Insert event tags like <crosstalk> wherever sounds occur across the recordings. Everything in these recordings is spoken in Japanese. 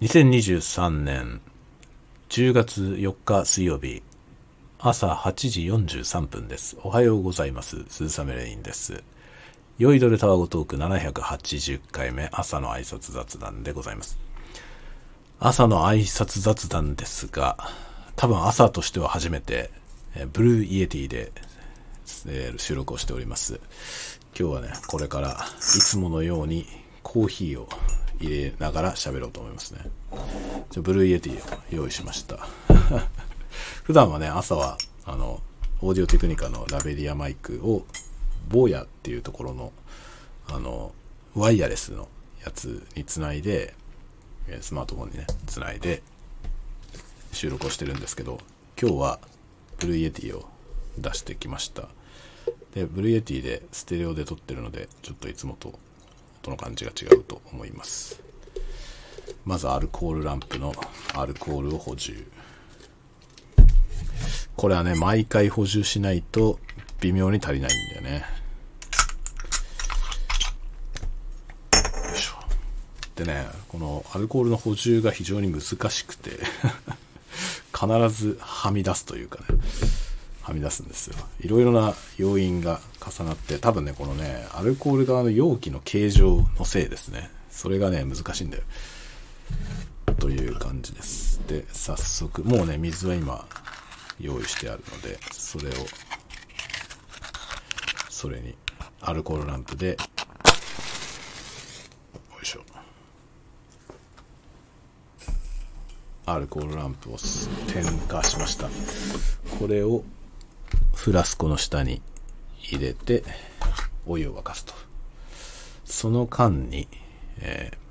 2023年10月4日水曜日朝8時43分です。おはようございます。鈴雨レインです。酔いどれタワゴトーク780回目朝の挨拶雑談でございます。朝の挨拶雑談ですが、多分朝としては初めて、え Blue Yeti で、え収録をしております。今日はね、これからいつものようにコーヒーを入れながら喋ろうと思いますね。じゃ Blue Yeti を用意しました。<laughs> 普段はね、朝は、あの、オーディオテクニカの lavalier マイクを、 BOYA っていうところの、あの、ワイヤレスのやつにつないで、スマートフォンにね、つないで、収録をしてるんですけど、今日は、 Blue Yeti を出してきました。で、 Blue Yeti でステレオで撮ってるので、ちょっといつもと音の感じが違うと思います。まずアルコールランプのアルコールを補充。これはね、毎回補充しないと微妙に足りないんだよね。よいしょ。でね、このアルコールの補充が非常に難しくて、<laughs> 必ずはみ出すというかね、はみ出すんですよ。いろいろな要因が重なって、多分ね、このね、アルコール側の容器の形状のせいですね。それがね、難しいんだよ。という感じです。で、早速、もうね、水は今、用意してあるので、それを、それに、アルコールランプで、よいしょ。アルコールランプを点火しました。これを、フラスコの下に入れて、お湯を沸かすと。その間に、えー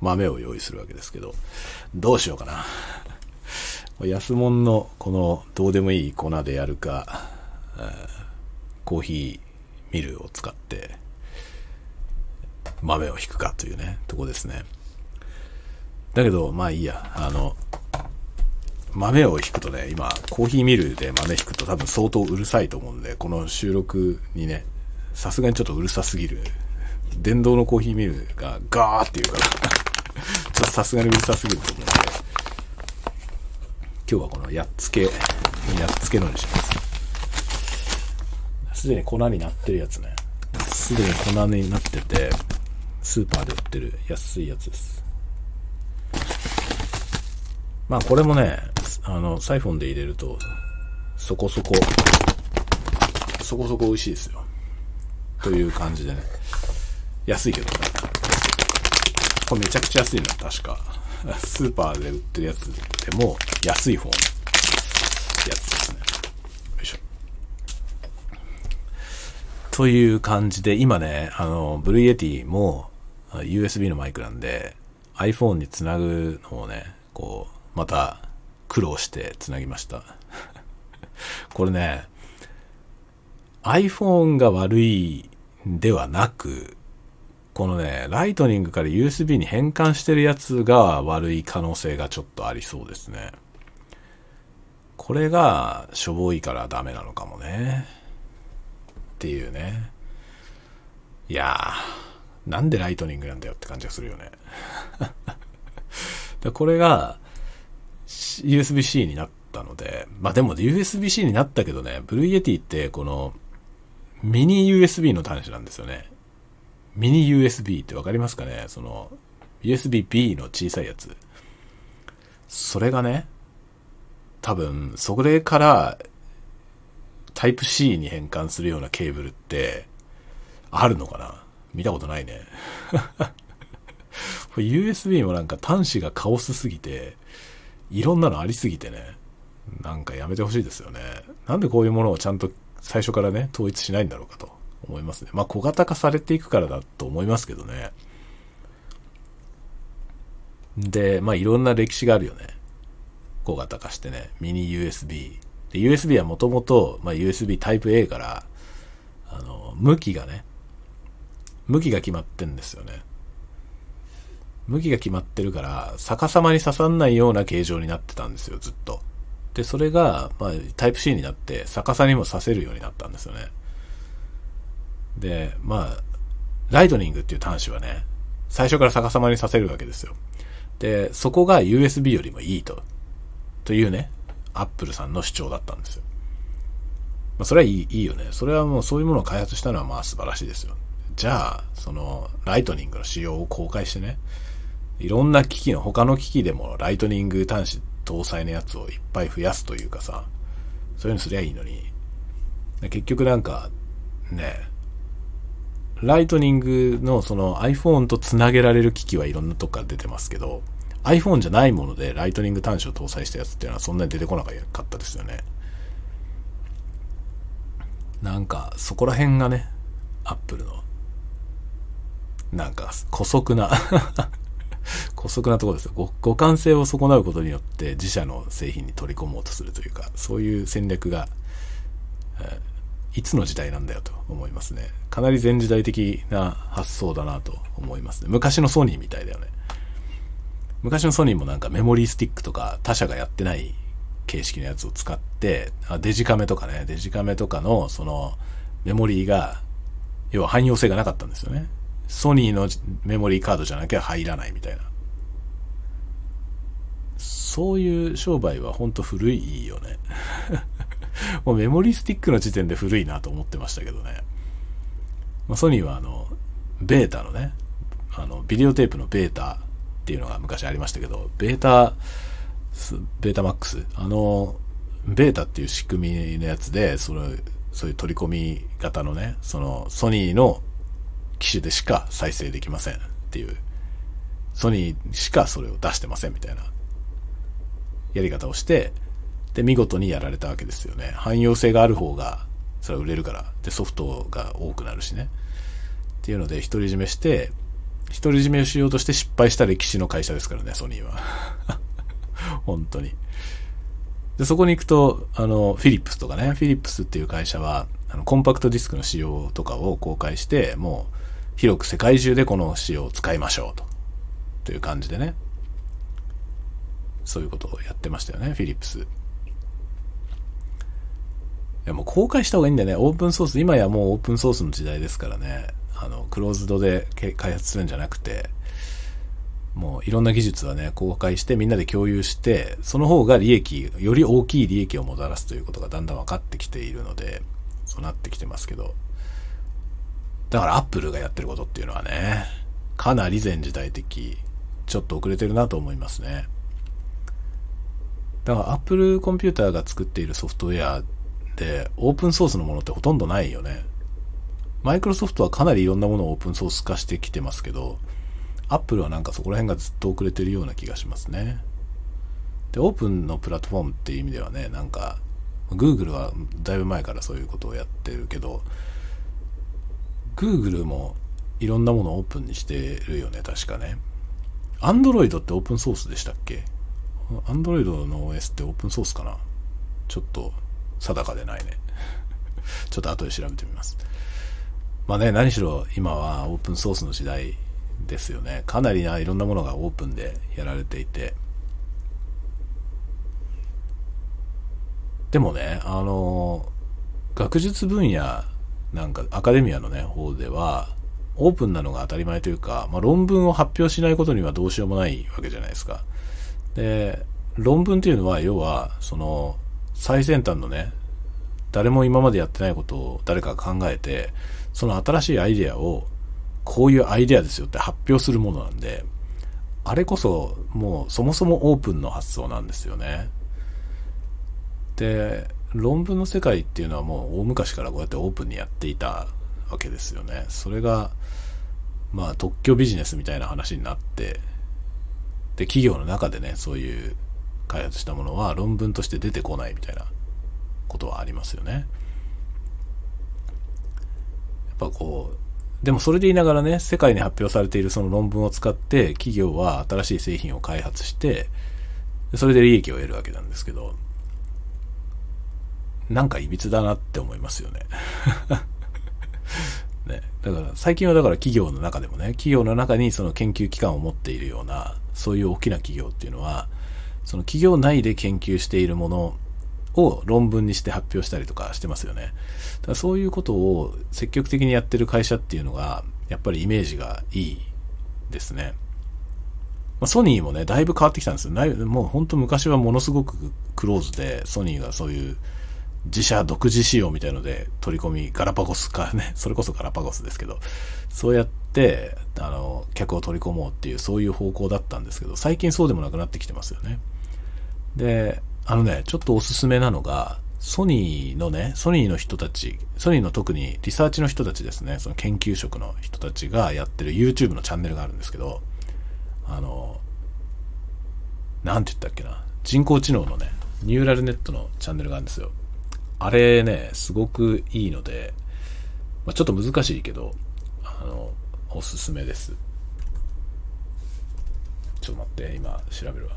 豆を用意するわけですけど、どうしようかな。<laughs> 安物のこのどうでもいい粉でやるか、ーコーヒーミルを使って豆を引くかというね、とこですね。だけど、まあいいや、あの、豆を引くとね、今、コーヒーミルで豆引くと多分相当うるさいと思うんで、この収録にね、さすがにちょっとうるさすぎる。電動のコーヒーミルがガーっていうから、<laughs> ちょっとさすがにうるさすぎると思うんで、今日はこのやっつけ、やっつけのにします。すでに粉になってるやつね。すでに粉になってて、スーパーで売ってる安いやつです。まあこれもね、あの、サイフォンで入れると、そこそこ、そこそこ美味しいですよ。という感じでね。安いけどね。これめちゃくちゃ安いの、確か。スーパーで売ってるやつでも安い方のやつですね。よいしょ。という感じで、今ね、あの、 Blue Yeti も USB のマイクなんで、iPhone につなぐのをね、こう、また苦労してつなぎました。<laughs> これね、iPhone が悪いではなく、このね、ライトニングから USB に変換してるやつが悪い可能性がちょっとありそうですね。これがしょぼいからダメなのかもね。っていうね。いやー、なんでライトニングなんだよって感じがするよね。<laughs> これが USB-C になったので、まあでも USB-C になったけどね、 Blue Yeti ってこのミニ USB の端子なんですよね。ミニ USB ってわかりますかね？その USB-B の小さいやつ。それがね、多分、それからタイプ C に変換するようなケーブルってあるのかな？見たことないね。<laughs> USB もなんか端子がカオスすぎて、いろんなのありすぎてね、なんかやめてほしいですよね。なんでこういうものをちゃんと最初からね、統一しないんだろうかと思いますね。まあ小型化されていくからだと思いますけどね。で、まあいろんな歴史があるよね。小型化してね。ミニ USB。で、USB はもともと、ま USB タイプ A から、あの、向きがね、向きが決まってんですよね。向きが決まってるから、逆さまに刺さんないような形状になってたんですよ、ずっと。で、それが、まあ、タイプ C になって、逆さにも刺せるようになったんですよね。で、まあ、ライトニングっていう端子はね、最初から逆さまにさせるわけですよ。で、そこが USB よりもいいと。というね、アップルさんの主張だったんですよ。まあ、それはいいいいよね。それはもうそういうものを開発したのはまあ素晴らしいですよ。じゃあ、その、ライトニングの仕様を公開してね、いろんな機器の、他の機器でもライトニング端子搭載のやつをいっぱい増やすというかさ、そういうのすりゃいいのに、結局なんか、ね、ライトニングのその iPhone とつなげられる機器はいろんなとこから出てますけど、iPhone じゃないものでライトニング端子を搭載したやつっていうのはそんなに出てこなかったですよね。なんか、そこら辺がね、アップルの、なんか、古速な <laughs> 古速なところですよ。互換性を損なうことによって自社の製品に取り込もうとするというか、そういう戦略が、いつの時代なんだよと思いますね。かなり前時代的な発想だなと思いますね。昔のソニーみたいだよね。昔のソニーもなんかメモリースティックとか他社がやってない形式のやつを使って、あデジカメとかね、デジカメとかのそのメモリーが、要は汎用性がなかったんですよね。ソニーのメモリーカードじゃなきゃ入らないみたいな。そういう商売はほんと古いよね。<laughs> もうメモリースティックの時点で古いなと思ってましたけどね。まあ、ソニーはあの、ベータのね、あの、ビデオテープのベータっていうのが昔ありましたけど、ベータ、ベータマックス、あの、ベータっていう仕組みのやつで、その、そういう取り込み型のね、その、ソニーの機種でしか再生できませんっていう、ソニーしかそれを出してませんみたいな、やり方をして、で、見事にやられたわけですよね。汎用性がある方が、それは売れるから。で、ソフトが多くなるしね。っていうので、独り占めして、独り占めをしようとして失敗した歴史の会社ですからね、ソニーは。<laughs> 本当に。で、そこに行くと、あの、フィリップスとかね、フィリップスっていう会社は、あの、コンパクトディスクの仕様とかを公開して、もう、広く世界中でこの仕様を使いましょうと。という感じでね。そういうことをやってましたよね、フィリップス。いや、もう公開した方がいいんだよね。オープンソース、今やもうオープンソースの時代ですからね。あの、クローズドで開発するんじゃなくて、もういろんな技術はね、公開してみんなで共有して、その方が利益、より大きい利益をもたらすということがだんだん分かってきているので、そうなってきてますけど。だからアップルがやってることっていうのはね、かなり前時代的、ちょっと遅れてるなと思いますね。だからアップルコンピューターが作っているソフトウェアでオープンソースのものってほとんどないよね。マイクロソフトはかなりいろんなものをオープンソース化してきてますけど、アップルはなんかそこら辺がずっと遅れてるような気がしますね。で、オープンのプラットフォームっていう意味ではね、なんか、Google はだいぶ前からそういうことをやってるけど、Google もいろんなものをオープンにしてるよね、確かね。Android ってオープンソースでしたっけ ?Android の OS ってオープンソースかな？ちょっと定かでないね。<laughs> ちょっと後で調べてみます。まあね、何しろ今はオープンソースの時代ですよね。かなりないろんなものがオープンでやられていて。でもね、あの、学術分野、なんかアカデミアのね、方では、オープンなのが当たり前というか、まあ、論文を発表しないことにはどうしようもないわけじゃないですか。で、論文っていうのは、要は、その、最先端のね、誰も今までやってないことを誰かが考えて、その新しいアイデアをこういうアイデアですよって発表するものなんで、あれこそもうそもそもオープンの発想なんですよね。で、論文の世界っていうのはもう大昔からこうやってオープンにやっていたわけですよね。それが、まあ特許ビジネスみたいな話になって、で、企業の中でね、そういう開発したものは論文として出てこないみたいなことはありますよね。やっぱこう、でもそれで言いながらね、世界に発表されているその論文を使って企業は新しい製品を開発して、それで利益を得るわけなんですけど、なんか歪だなって思いますよね。<laughs> ね。だから最近はだから企業の中でもね、企業の中にその研究機関を持っているような、そういう大きな企業っていうのは、その企業内で研究しているものを論文にして発表したりとかしてますよね。だからそういうことを積極的にやってる会社っていうのが、やっぱりイメージがいいですね。まあ、ソニーもね、だいぶ変わってきたんですよ。もう本当昔はものすごくクローズで、ソニーがそういう自社独自仕様みたいので取り込み、ガラパゴスかね、<laughs> それこそガラパゴスですけど、そうやって、あの、客を取り込もうっていう、そういう方向だったんですけど、最近そうでもなくなってきてますよね。で、あのね、ちょっとおすすめなのが、ソニーのね、ソニーの人たち、ソニーの特にリサーチの人たちですね、その研究職の人たちがやってる YouTube のチャンネルがあるんですけど、あの、なんて言ったっけな、人工知能のね、ニューラルネットのチャンネルがあるんですよ。あれね、すごくいいので、まあ、ちょっと難しいけど、あの、おすすめです。ちょっと待って、今調べるわ。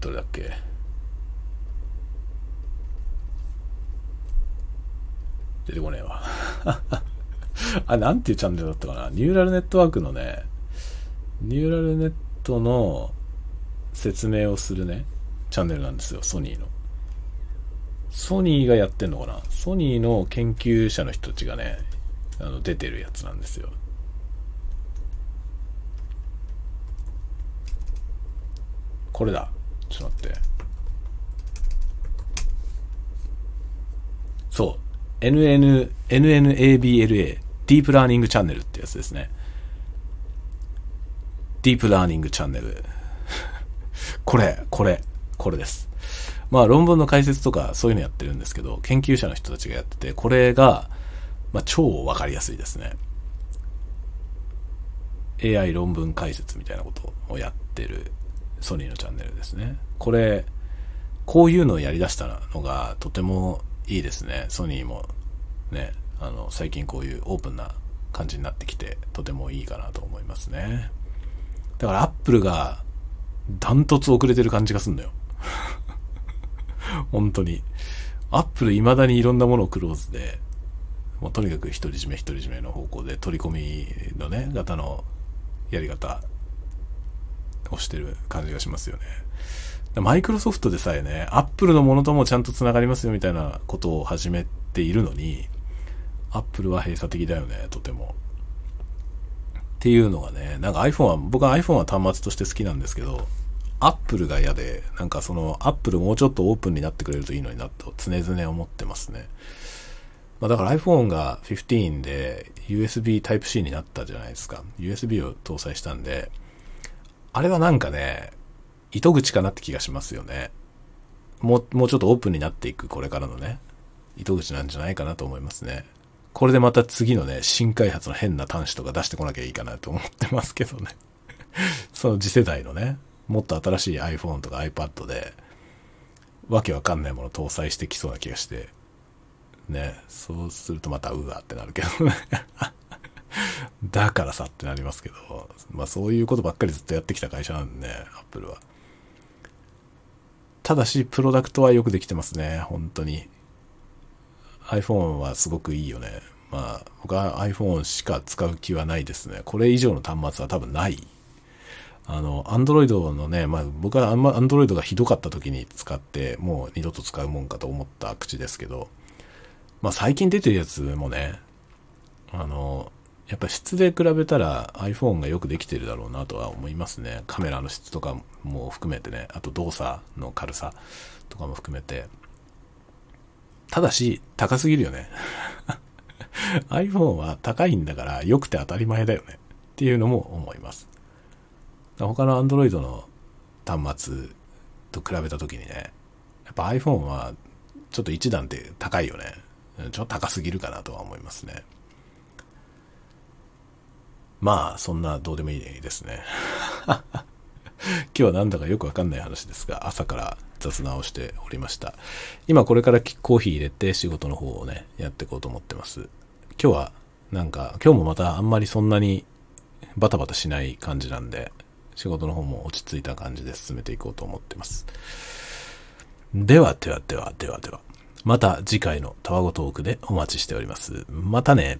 どれだっけ？出てこねえわ <laughs> あ、なんていうチャンネルだったかな？ニューラルネットワークのね、ニューラルネットの説明をするね、チャンネルなんですよ、ソニーの。ソニーがやってんのかな？ソニーの研究者の人たちがね、あの、出てるやつなんですよ。これだ。ちょっと待って。そう。NN、NNABLA、ディープラーニングチャンネルってやつですね。ディープラーニングチャンネル。これ、これ、これです。まあ論文の解説とかそういうのやってるんですけど、研究者の人たちがやってて、これが、まあ超わかりやすいですね。AI 論文解説みたいなことをやってるソニーのチャンネルですね。これ、こういうのをやり出したのがとてもいいですね。ソニーもね、あの、最近こういうオープンな感じになってきて、とてもいいかなと思いますね。だからアップルがダントツ遅れてる感じがすんのよ。本当に。アップル未だにいろんなものをクローズで、もうとにかく独り占め独り占めの方向で取り込みのね、型のやり方をしてる感じがしますよね。マイクロソフトでさえね、アップルのものともちゃんと繋がりますよみたいなことを始めているのに、アップルは閉鎖的だよね、とても。っていうのがね、なんか iPhone は、僕は iPhone は端末として好きなんですけど、Apple が嫌で、なんかその Apple もうちょっとオープンになってくれるといいのになと常々思ってますね。まあ、だから iPhone が15で USB Type-C になったじゃないですか。USB を搭載したんで、あれはなんかね、糸口かなって気がしますよね。もう、もうちょっとオープンになっていくこれからのね、糸口なんじゃないかなと思いますね。これでまた次のね、新開発の変な端子とか出してこなきゃいいかなと思ってますけどね。<laughs> その次世代のね、もっと新しい iPhone とか iPad で、わけわかんないもの搭載してきそうな気がして、ね、そうするとまたうわってなるけどね。<laughs> だからさってなりますけど、まあそういうことばっかりずっとやってきた会社なんでね、アップルは。ただし、プロダクトはよくできてますね、本当に。iPhone はすごくいいよね。まあ、僕は iPhone しか使う気はないですね。これ以上の端末は多分ない。あの、Android のね、まあ僕はあんま Android がひどかった時に使って、もう二度と使うもんかと思った口ですけど、まあ最近出てるやつもね、あの、やっぱ質で比べたら iPhone がよくできてるだろうなとは思いますね。カメラの質とかも含めてね、あと動作の軽さとかも含めて。ただし、高すぎるよね。<laughs> iPhone は高いんだから良くて当たり前だよね。っていうのも思います。他の Android の端末と比べた時にね、やっぱ iPhone はちょっと一段って高いよね。ちょっと高すぎるかなとは思いますね。まあ、そんなどうでもいいですね。今日はなんだかよくわかんない話ですが、朝から雑談をしておりました。今これからコーヒー入れて仕事の方をね、やっていこうと思ってます。今日はなんか、今日もまたあんまりそんなにバタバタしない感じなんで、仕事の方も落ち着いた感じで進めていこうと思ってます。では、では、では、では、では。また次回のタワゴトークでお待ちしております。またね。